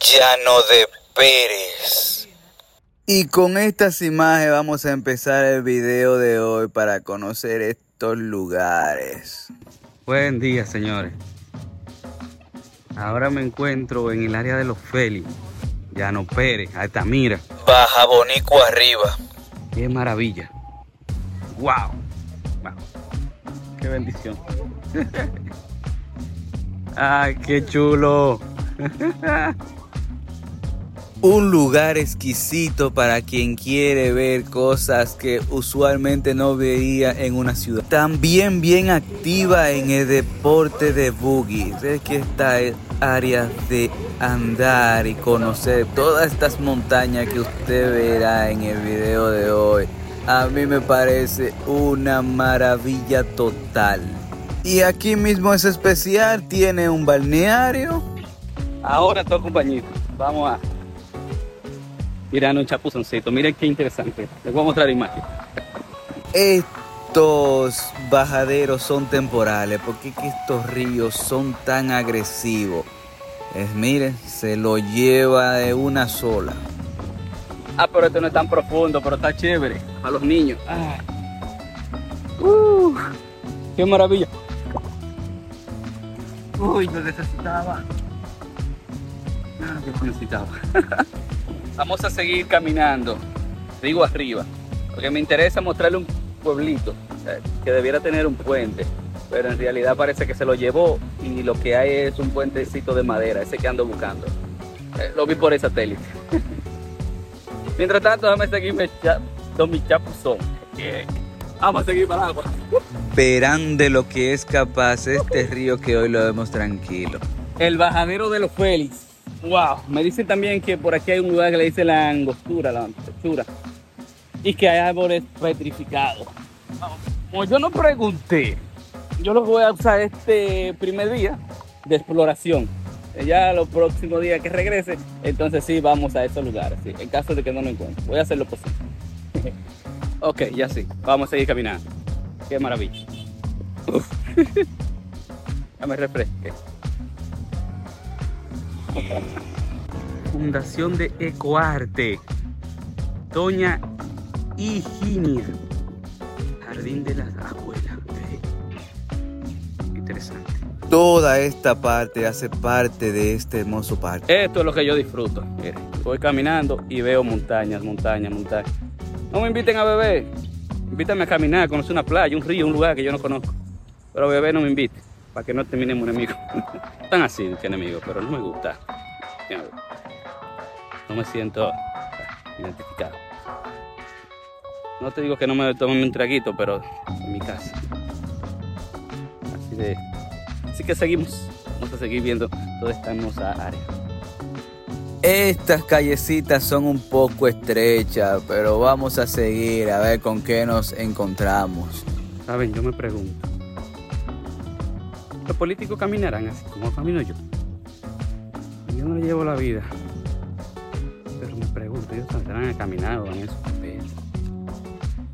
Llano de Pérez. Y con estas imágenes vamos a empezar el video de hoy para conocer estos lugares. Buen día, señores. Ahora me encuentro en el área de los Félix, Llano Pérez, Altamira. Baja Bonico arriba. Qué maravilla. Wow. wow. Qué bendición. Ay, qué chulo. Un lugar exquisito para quien quiere ver cosas que usualmente no veía en una ciudad. También bien activa en el deporte de boogie. Es que esta área de andar y conocer todas estas montañas que usted verá en el video de hoy. A mí me parece una maravilla total. Y aquí mismo es especial, tiene un balneario. Ahora todo compañito, vamos a Miren un chapuzoncito. Miren qué interesante. Les voy a mostrar imagen. Estos bajaderos son temporales porque estos ríos son tan agresivos. Es, miren, se lo lleva de una sola. Ah, pero esto no es tan profundo, pero está chévere. A los niños. Uh, ¡Qué maravilla! Uy, lo necesitaba. Ah, qué necesitaba. Vamos a seguir caminando, digo arriba, porque me interesa mostrarle un pueblito que debiera tener un puente, pero en realidad parece que se lo llevó y lo que hay es un puentecito de madera, ese que ando buscando. Eh, lo vi por el satélite. Mientras tanto, déjame seguirme con mi chapuzón. Vamos a seguir para agua. Verán de lo que es capaz este río que hoy lo vemos tranquilo. El bajadero de los Félix. Wow, me dicen también que por aquí hay un lugar que le dice la angostura, la angostura, y que hay árboles petrificados. Como yo no pregunté, yo lo voy a usar este primer día de exploración. Ya los próximos días que regrese, entonces sí vamos a esos lugares, en caso de que no lo encuentre. Voy a hacer lo posible. ok, ya sí, vamos a seguir caminando. Qué maravilla. ya me refresque. Fundación de Ecoarte. Doña Higinia. Jardín de las Abuelas. Interesante. Toda esta parte hace parte de este hermoso parque. Esto es lo que yo disfruto. voy caminando y veo montañas, montañas, montañas. No me inviten a beber. Invítame a caminar, a conocer una playa, un río, un lugar que yo no conozco. Pero beber no me invite, para que no terminemos enemigos. Están así que enemigos, pero no me gusta. No me siento identificado. No te digo que no me tome un traguito, pero en mi casa. Así de. Así que seguimos. Vamos a seguir viendo toda esta hermosa área. Estas callecitas son un poco estrechas, pero vamos a seguir a ver con qué nos encontramos. Saben, yo me pregunto. ¿Los políticos caminarán así como camino yo? Yo no le llevo la vida. Pero me pregunto, ellos saldrán a caminar o en esos papeles.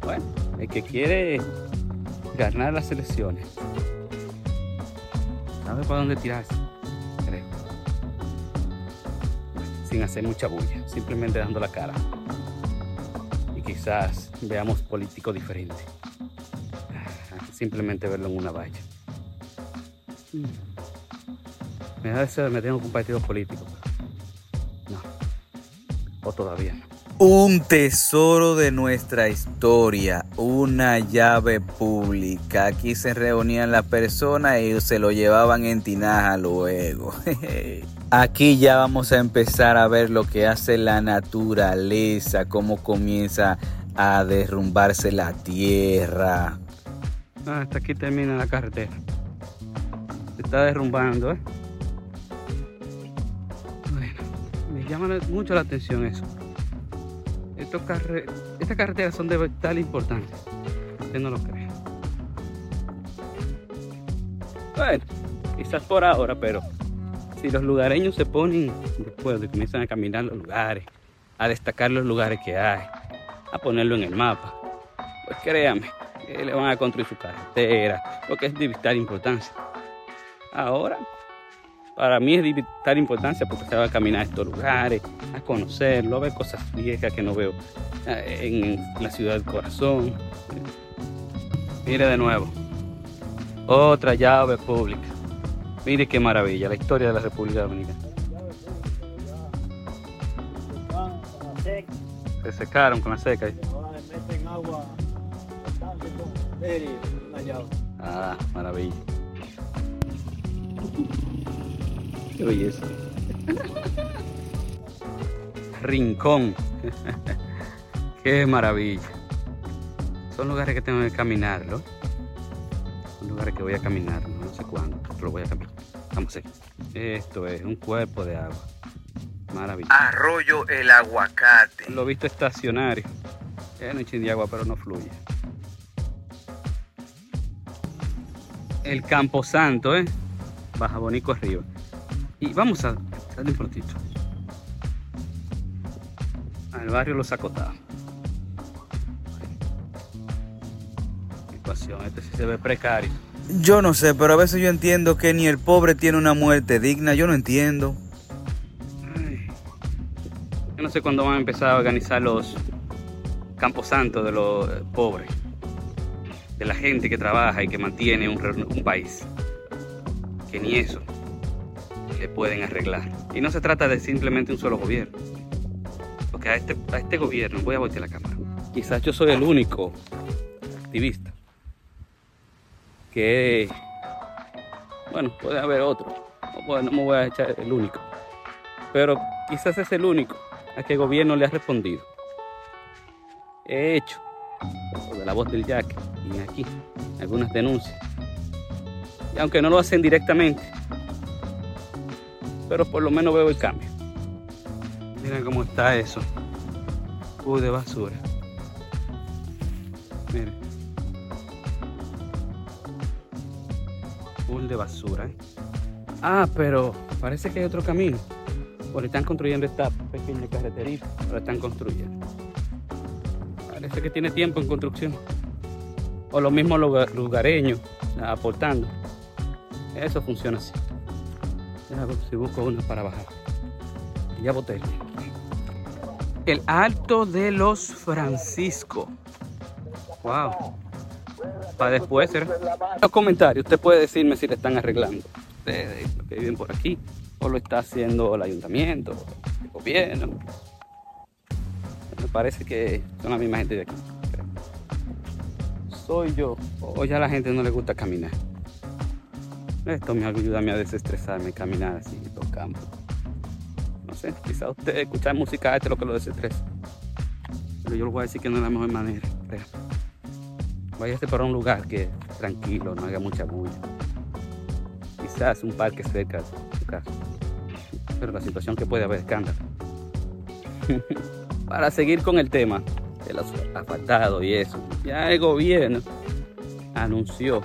Bueno, el que quiere ganar las elecciones, sabe para dónde tirarse, creo. Sin hacer mucha bulla, simplemente dando la cara. Y quizás veamos políticos diferentes. Simplemente verlo en una valla. Me da de meterme con un partido político. No. O todavía no. Un tesoro de nuestra historia, una llave pública. Aquí se reunían las personas y se lo llevaban en tinaja luego. Aquí ya vamos a empezar a ver lo que hace la naturaleza, cómo comienza a derrumbarse la tierra. Ah, hasta aquí termina la carretera. Está derrumbando, ¿eh? me llama mucho la atención eso. estas carreteras son de vital importancia. Usted no lo cree. Bueno, quizás por ahora, pero si los lugareños se ponen después de comienzan a caminar los lugares, a destacar los lugares que hay, a ponerlo en el mapa, pues créame, le van a construir su carretera, porque es de vital importancia. Ahora para mí es de vital importancia porque se va a caminar a estos lugares, a conocerlo, a ver cosas viejas que no veo eh, en la ciudad del corazón. Mire de nuevo, otra llave pública. Mire qué maravilla, la historia de la República Dominicana. Se secaron con la seca. Ah, maravilla. Qué belleza. Rincón. Qué maravilla. Son lugares que tengo que caminar, ¿no? Son lugares que voy a caminar, no sé cuándo, pero voy a caminar. Vamos a ver. Esto es un cuerpo de agua. Maravilla. Arroyo el aguacate. Lo he visto estacionario. Es un de agua, pero no fluye. El Campo Santo, ¿eh? Baja Bonico arriba. Y vamos a salir un poquito. Al barrio Los Acotados. Este sí se ve precario. Yo no sé, pero a veces yo entiendo que ni el pobre tiene una muerte digna. Yo no entiendo. Yo no sé cuándo van a empezar a organizar los campos santos de los pobres. De la gente que trabaja y que mantiene un, un país. Que ni eso le pueden arreglar. Y no se trata de simplemente un solo gobierno. Porque a este, a este gobierno, voy a voltear la cámara. Quizás yo soy el único activista que, bueno, puede haber otro, no, me voy a echar el único, pero quizás es el único a que el gobierno le ha respondido. He hecho, de la voz del Jack, y aquí, algunas denuncias. Y aunque no lo hacen directamente, pero por lo menos veo el cambio. Miren cómo está eso. Uy, de basura. Miren. de basura. ¿eh? Ah, pero parece que hay otro camino. Porque están construyendo esta pequeña carreterita. Lo están construyendo. Parece que tiene tiempo en construcción. O los mismos lugareños aportando. Eso funciona así. si busco una para bajar. Ya boté. El Alto de los Francisco. Wow para después. En los comentarios usted puede decirme si le están arreglando. Ustedes que viven por aquí. O lo está haciendo el ayuntamiento, el gobierno. Me parece que son la misma gente de aquí. Soy yo. O ya a la gente no le gusta caminar. Esto me ayuda a desestresarme, caminar así por campo. No sé, quizá usted escuchar música este es lo que lo desestresa. Pero yo le voy a decir que no es la mejor manera, váyase para un lugar que tranquilo, no haga mucha bulla. Quizás un parque cerca de su casa. Pero la situación que puede haber escándalo. para seguir con el tema de los asfaltados y eso, ya el gobierno anunció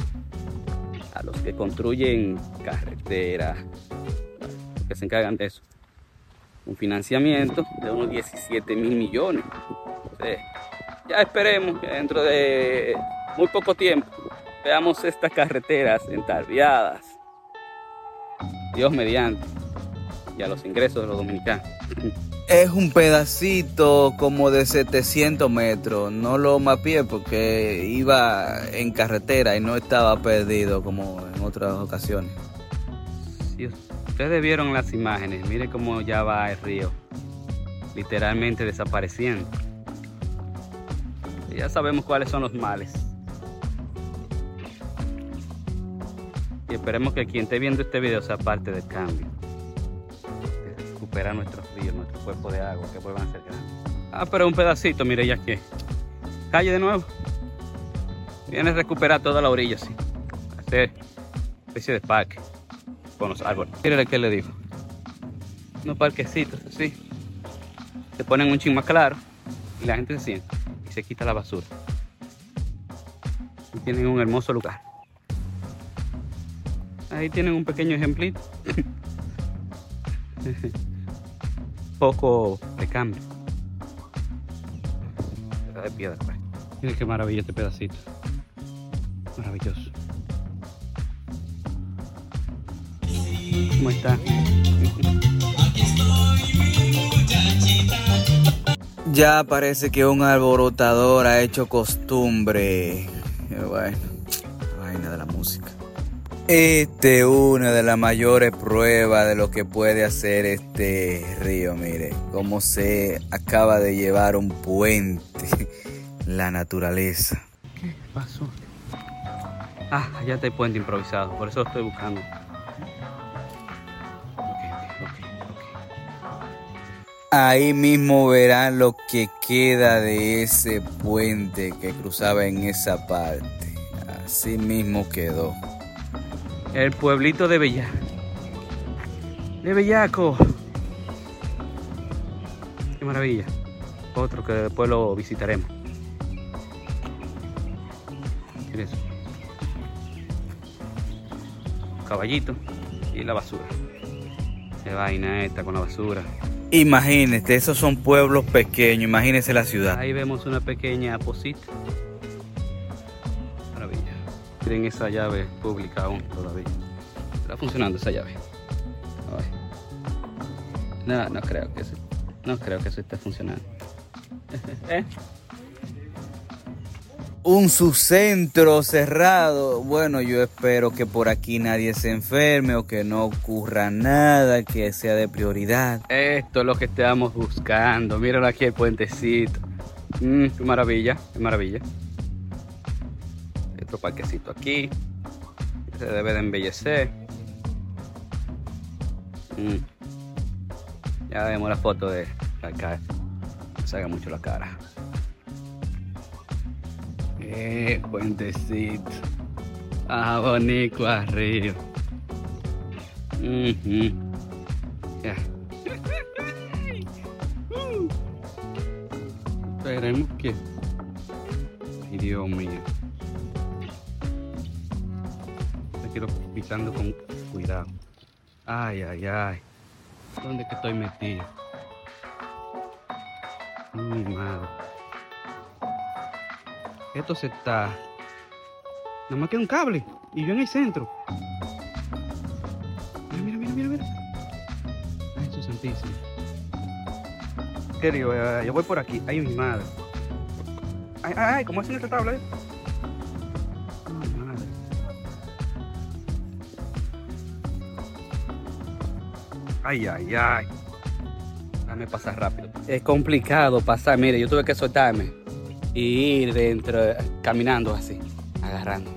los que construyen carreteras, que se encargan de eso, un financiamiento de unos 17 mil millones. ya esperemos que dentro de muy poco tiempo veamos estas carreteras entarviadas. Dios mediante. Y a los ingresos de los dominicanos. Es un pedacito como de 700 metros. No lo mapeé porque iba en carretera y no estaba perdido como en otras ocasiones. Si ustedes vieron las imágenes, mire cómo ya va el río. Literalmente desapareciendo. ya sabemos cuáles son los males. Y esperemos que quien esté viendo este video sea parte del cambio. Nuestros ríos, nuestro cuerpo de agua, que vuelvan a ser grandes. Ah, pero un pedacito, mire ya que. Calle de nuevo. Viene a recuperar toda la orilla, así. Hacer especie de parque con los árboles. Mire que le digo. Unos parquecitos así. Se ponen un ching más claro y la gente se sienta y se quita la basura. Y tienen un hermoso lugar. Ahí tienen un pequeño ejemplito. Poco de cambio. de piedra, pues. Miren qué maravilla este pedacito. Maravilloso. ¿Cómo está? Ya parece que un alborotador ha hecho costumbre. Bueno, Este es una de las mayores pruebas de lo que puede hacer este río. Mire, cómo se acaba de llevar un puente. La naturaleza. ¿Qué pasó? Ah, allá está el puente improvisado, por eso lo estoy buscando. Ahí mismo verán lo que queda de ese puente que cruzaba en esa parte. Así mismo quedó. El pueblito de Bella. De Bellaco. Qué maravilla. Otro que después lo visitaremos. Mira eso. Caballito y la basura. Qué vaina esta con la basura. Imagínate, esos son pueblos pequeños, imagínese la ciudad. Ahí vemos una pequeña posita. Miren esa llave pública aún todavía. Está funcionando esa llave. Ay. No, no creo que eso, no creo que eso esté funcionando. ¿Eh? Un subcentro cerrado. Bueno, yo espero que por aquí nadie se enferme o que no ocurra nada que sea de prioridad. Esto es lo que estamos buscando. Míralo aquí el puentecito. Mm, qué maravilla, qué maravilla. Otro parquecito aquí. Se debe de embellecer. Mm. Ya vemos la foto de acá. No se haga mucho la cara. Eh, puentecito. Ah, bonito arriba. Esperemos que. Dios mío. Quiero pisando con cuidado. Ay, ay, ay. ¿Dónde que estoy metido? Mi madre. Esto se está. Nada más queda un cable. Y yo en el centro. Mira, mira, mira, mira. Ay, es santísimo. Querido, eh, yo voy por aquí. Ay, mi madre. Ay, ay, ay, ¿cómo hacen esta tabla? Ay, ay, ay. Dame pasar rápido. Es complicado pasar. Mire, yo tuve que soltarme y ir dentro, caminando así, agarrando.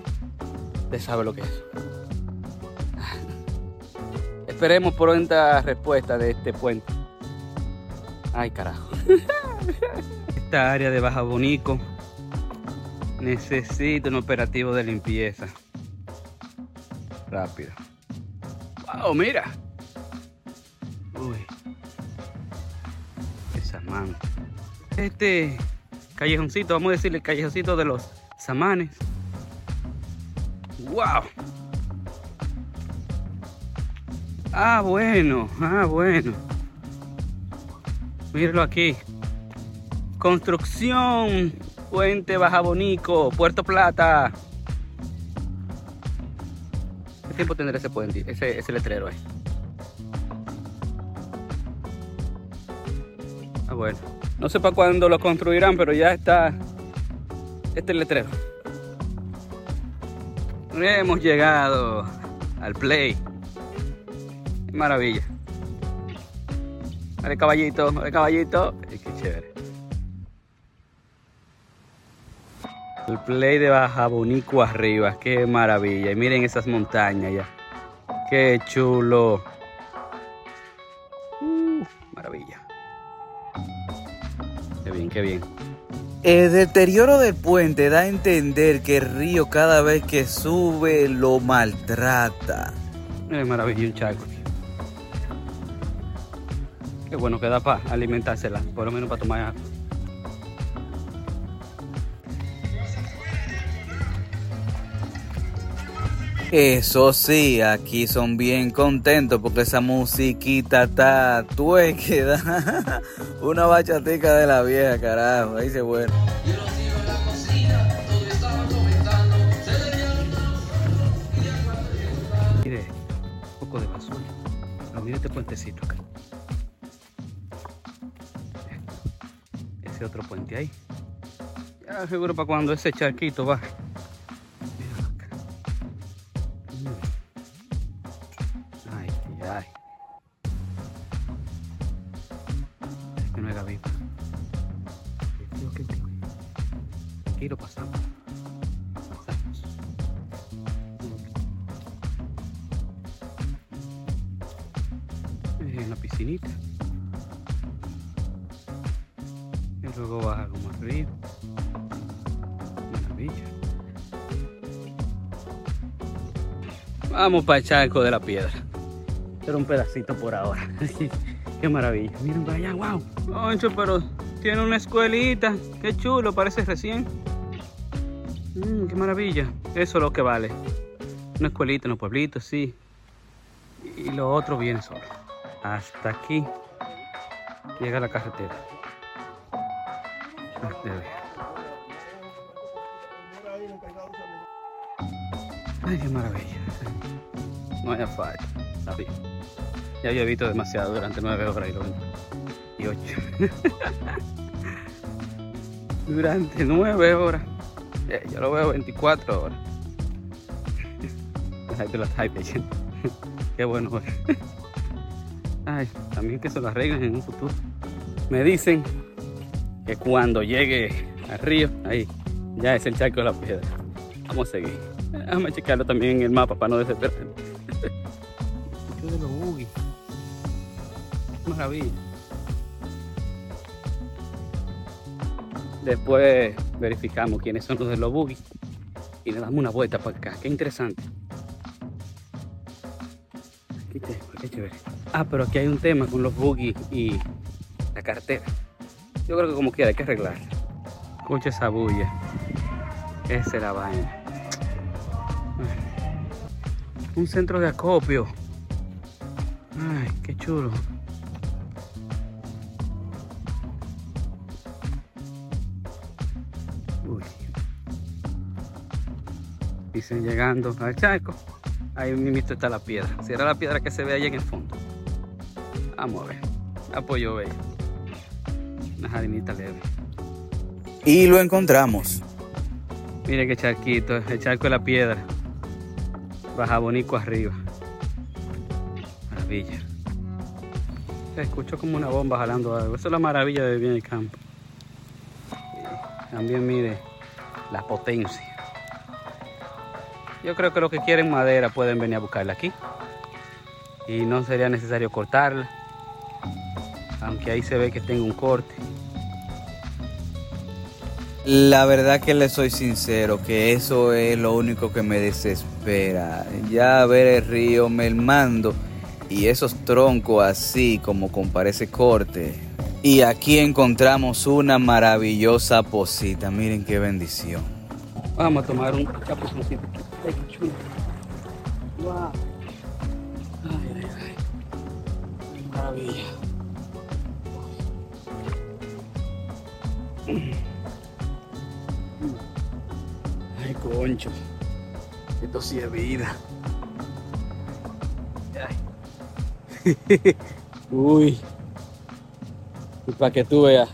Usted sabe lo que es. Esperemos pronta respuesta de este puente. Ay, carajo. Esta área de Baja Bonico necesita un operativo de limpieza. Rápido. ¡Wow! Mira. Uy. Esa mano. Este callejoncito, vamos a decirle el callejoncito de los samanes. ¡Wow! Ah, bueno, ah, bueno. Míralo aquí. Construcción, Puente Baja Bonico, Puerto Plata. ¿Qué tiempo tendrá ese puente, ese, ese letrero ahí? Ah, No sé para cuándo lo construirán, pero ya está este letrero. Hemos llegado al play. Qué maravilla. Vale, caballito, vale, caballito. Qué chévere. El play de Baja Bonico arriba, qué maravilla. Y miren esas montañas ya. Qué chulo. Qué bien. El deterioro del puente da a entender que el río cada vez que sube lo maltrata. Es maravilla un charco. Qué bueno que da para alimentársela, por lo menos para tomar agua. Eso sí, aquí son bien contentos porque esa musiquita está tuéqueda. Una bachatica de la vieja, carajo. Ahí se bueno. Mire, un poco de basura. Pero mira este puentecito acá. Ese otro puente ahí. Ya seguro para cuando ese charquito va. Vamos para el charco de la piedra. Era un pedacito por ahora. Qué maravilla. Miren para allá, wow. Concho, pero tiene una escuelita. Qué chulo, parece recién. Mm, qué maravilla. Eso es lo que vale. Una escuelita en los pueblitos, sí. Y lo otro viene solo. Hasta aquí llega la carretera. Ay, qué maravilla. No hay asfalto. Sabía. Ya había visto demasiado durante nueve horas y ocho. durante nueve horas. Yo lo veo 24 horas. Qué bueno. Ay, también que se lo arreglen en un futuro. Me dicen que cuando llegue al río, ahí, ya es el charco de la piedra. Vamos a seguir. Déjame checarlo también en el mapa para no desesperar. Después verificamos quiénes son los de los buggy y le damos una vuelta para acá. Qué interesante. Ah, pero aquí hay un tema con los buggy y la cartera. Yo creo que como quiera hay que arreglarla. Escucha esa bulla. Esa es la vaina. Un centro de acopio. Ay, qué chulo. Dicen llegando al charco. Ahí mismo está la piedra. Si era la piedra que se ve ahí en el fondo. Vamos a ver. Apoyo bello. Una jardinita leve. Y lo encontramos. Mire qué charquito, el charco de la piedra. Baja Bonico arriba. Maravilla. Se escuchó como una bomba jalando algo. Eso es la maravilla de vivir en el campo. También mire la potencia. Yo creo que los que quieren madera pueden venir a buscarla aquí. Y no sería necesario cortarla. Aunque ahí se ve que tengo un corte. La verdad que le soy sincero, que eso es lo único que me desespera. Ya ver el río mermando y esos troncos así como con parece corte. Y aquí encontramos una maravillosa posita. Miren qué bendición. Vamos a tomar un capuzoncito. Ay. Ay, ay, Maravilla. Ay, concho. Esto sí es vida. Uy. Y para que tú veas.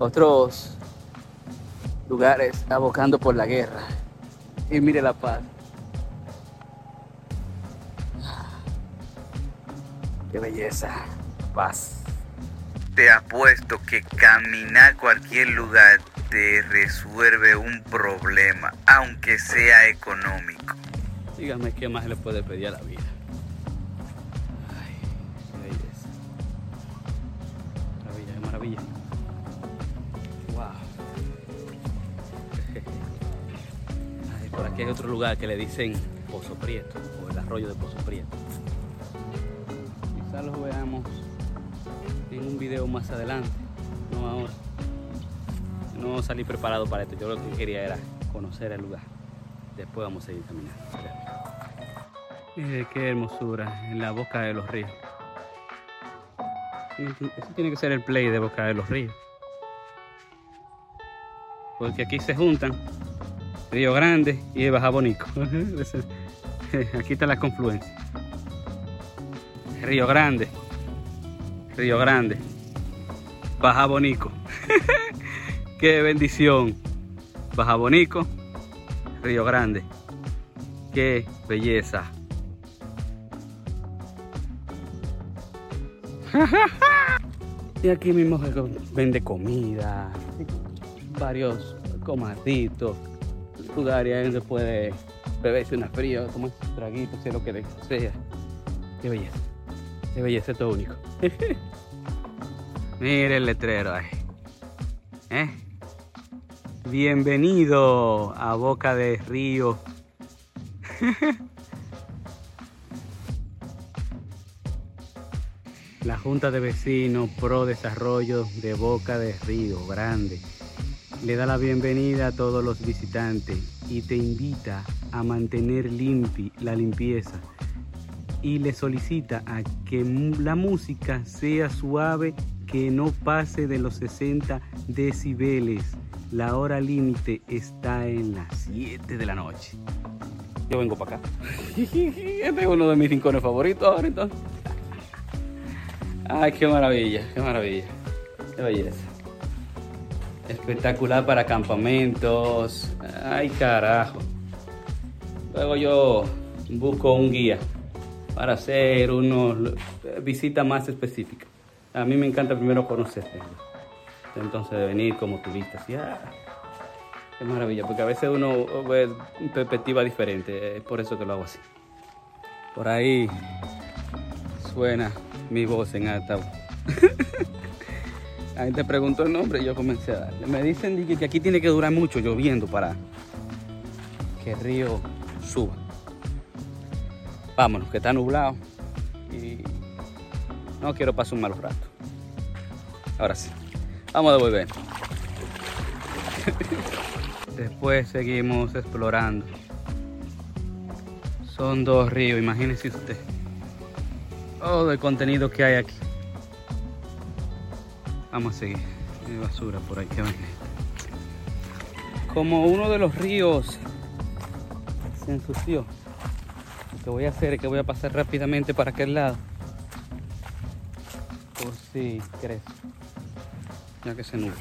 Otros lugares abocando por la guerra. Y mire la paz. Qué belleza. Paz. Te apuesto que caminar cualquier lugar te resuelve un problema, aunque sea económico. Dígame qué más le puede pedir a la vida. Ay, qué belleza. Maravilla, qué maravilla. Por aquí hay otro lugar que le dicen Pozo Prieto o el arroyo de Pozo Prieto. Quizás lo veamos en un video más adelante, no ahora. No salí preparado para esto, yo lo que quería era conocer el lugar. Después vamos a seguir caminando. Mire qué hermosura en la boca de los ríos. Eso tiene que ser el play de Boca de los Ríos. Porque aquí se juntan Río Grande y Baja Bonico. Aquí está la confluencia. Río Grande. Río Grande. Baja Bonico. Qué bendición. Baja Bonico. Río Grande. Qué belleza. y aquí mismo vende comida, varios comaditos, lugares donde puede beberse una fría, tomar un traguito, sea lo que sea. Qué belleza. Qué belleza, todo único. Mire el letrero ahí. ¿Eh? Bienvenido a Boca de Río. La Junta de Vecinos Pro Desarrollo de Boca de Río Grande le da la bienvenida a todos los visitantes y te invita a mantener limpi la limpieza y le solicita a que la música sea suave, que no pase de los 60 decibeles. La hora límite está en las 7 de la noche. Yo vengo para acá. este es uno de mis rincones favoritos ahora entonces. Ay, qué maravilla, qué maravilla. Qué belleza. Espectacular para campamentos. Ay, carajo. Luego yo busco un guía para hacer una visita más específica. A mí me encanta primero conocer. Entonces, venir como turista. Ya. Qué maravilla, porque a veces uno ve perspectiva diferente. Es por eso que lo hago así. Por ahí suena mi voz en altavoz. Ahí te preguntó el nombre y yo comencé a darle. Me dicen que aquí tiene que durar mucho lloviendo para que el río suba. Vámonos, que está nublado y no quiero pasar un mal rato. Ahora sí, vamos a devolver. Después seguimos explorando. Son dos ríos, imagínense usted. Todo el contenido que hay aquí. Vamos a seguir. Hay basura por ahí que Como uno de los ríos se ensució, lo que voy a hacer es que voy a pasar rápidamente para aquel lado. Por si crees. Ya que se nubla.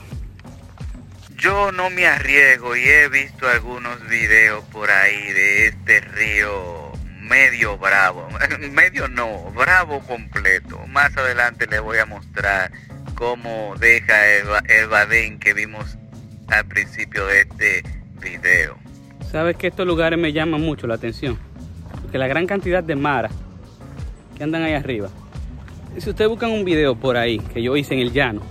Yo no me arriesgo y he visto algunos videos por ahí de este río medio bravo. Medio no, bravo completo. Más adelante les voy a mostrar cómo deja el, badén que vimos al principio de este video. Sabes que estos lugares me llaman mucho la atención. Porque la gran cantidad de maras que andan ahí arriba. Si ustedes buscan un video por ahí que yo hice en el llano,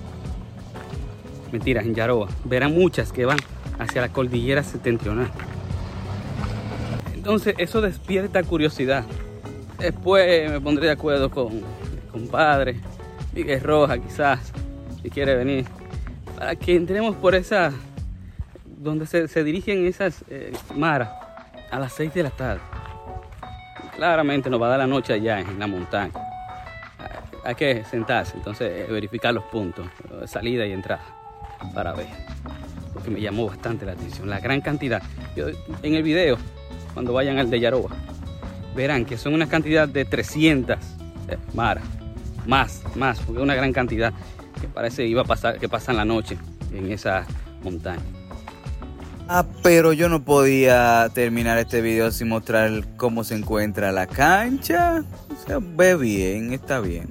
mentiras, en Yaroa, verán muchas que van hacia la cordillera septentrional. Entonces eso despierta curiosidad. Después me pondré de acuerdo con compadre, Miguel Roja quizás, si quiere venir, para que entremos por esa, donde se, dirigen esas eh, maras a las 6 de la tarde. Claramente nos va a dar la noche allá en la montaña. Hay que sentarse, entonces eh, verificar los puntos, salida y entrada, para ver. Porque me llamó bastante la atención, la gran cantidad. en el video cuando vayan al de Yaroba. Verán que son una cantidad de 300 eh, maras, más, más, porque una gran cantidad que parece iba a pasar, que pasan la noche en esa montaña. Ah, pero yo no podía terminar este video sin mostrar cómo se encuentra la cancha. O sea, ve bien, está bien.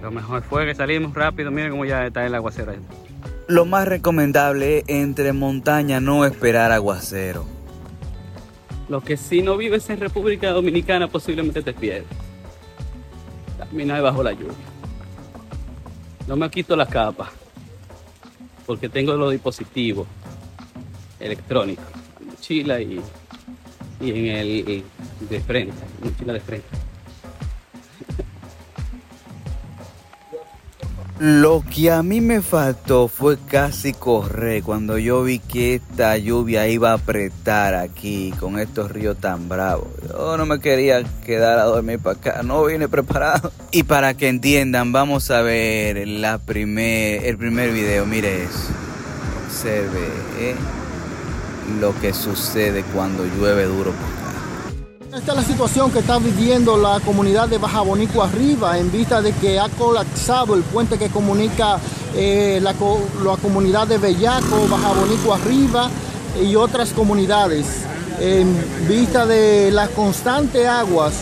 Lo mejor fue que salimos rápido, miren cómo ya está el aguacero ahí. Lo más recomendable es entre montaña no esperar aguacero. Lo que si no vives en República Dominicana posiblemente te pierdes. Caminar bajo la lluvia. No me quito la capa porque tengo los dispositivos electrónicos, mochila y, y en el de frente, mochila de frente. Lo que a mí me faltó fue casi correr cuando yo vi que esta lluvia iba a apretar aquí con estos ríos tan bravos. Yo no me quería quedar a dormir para acá, no vine preparado. Y para que entiendan, vamos a ver la primer, el primer video. Mire eso. Observe ¿eh? lo que sucede cuando llueve duro. Esta es la situación que está viviendo la comunidad de Baja Bonico Arriba en vista de que ha colapsado el puente que comunica eh, la, la, comunidad de Bellaco, Baja Bonico Arriba y otras comunidades. En vista de las constantes aguas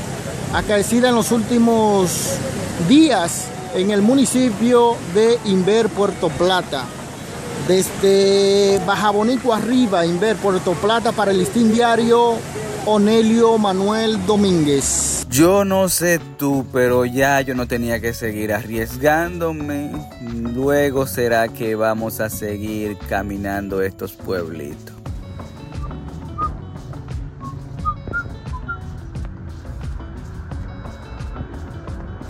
acaecidas en los últimos días en el municipio de Inver, Puerto Plata. Desde Baja Bonico arriba, Inver, Puerto Plata, para el listín diario, Onelio Manuel Domínguez. Yo no sé tú, pero ya yo no tenía que seguir arriesgándome. Luego será que vamos a seguir caminando estos pueblitos.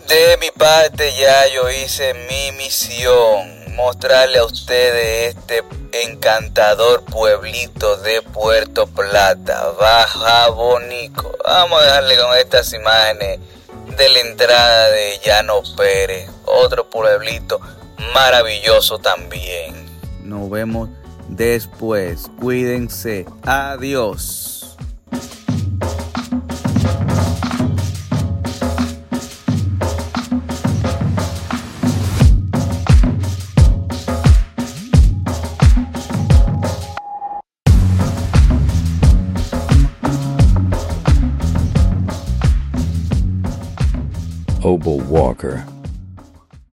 De mi parte ya yo hice mi misión, mostrarle a ustedes este encantador pueblito de Puerto Plata, Baja Bonico. Vamos a dejarle con estas imágenes de la entrada de Llano Pérez, otro pueblito maravilloso también. Nos vemos después, cuídense, adiós. Hobo Walker.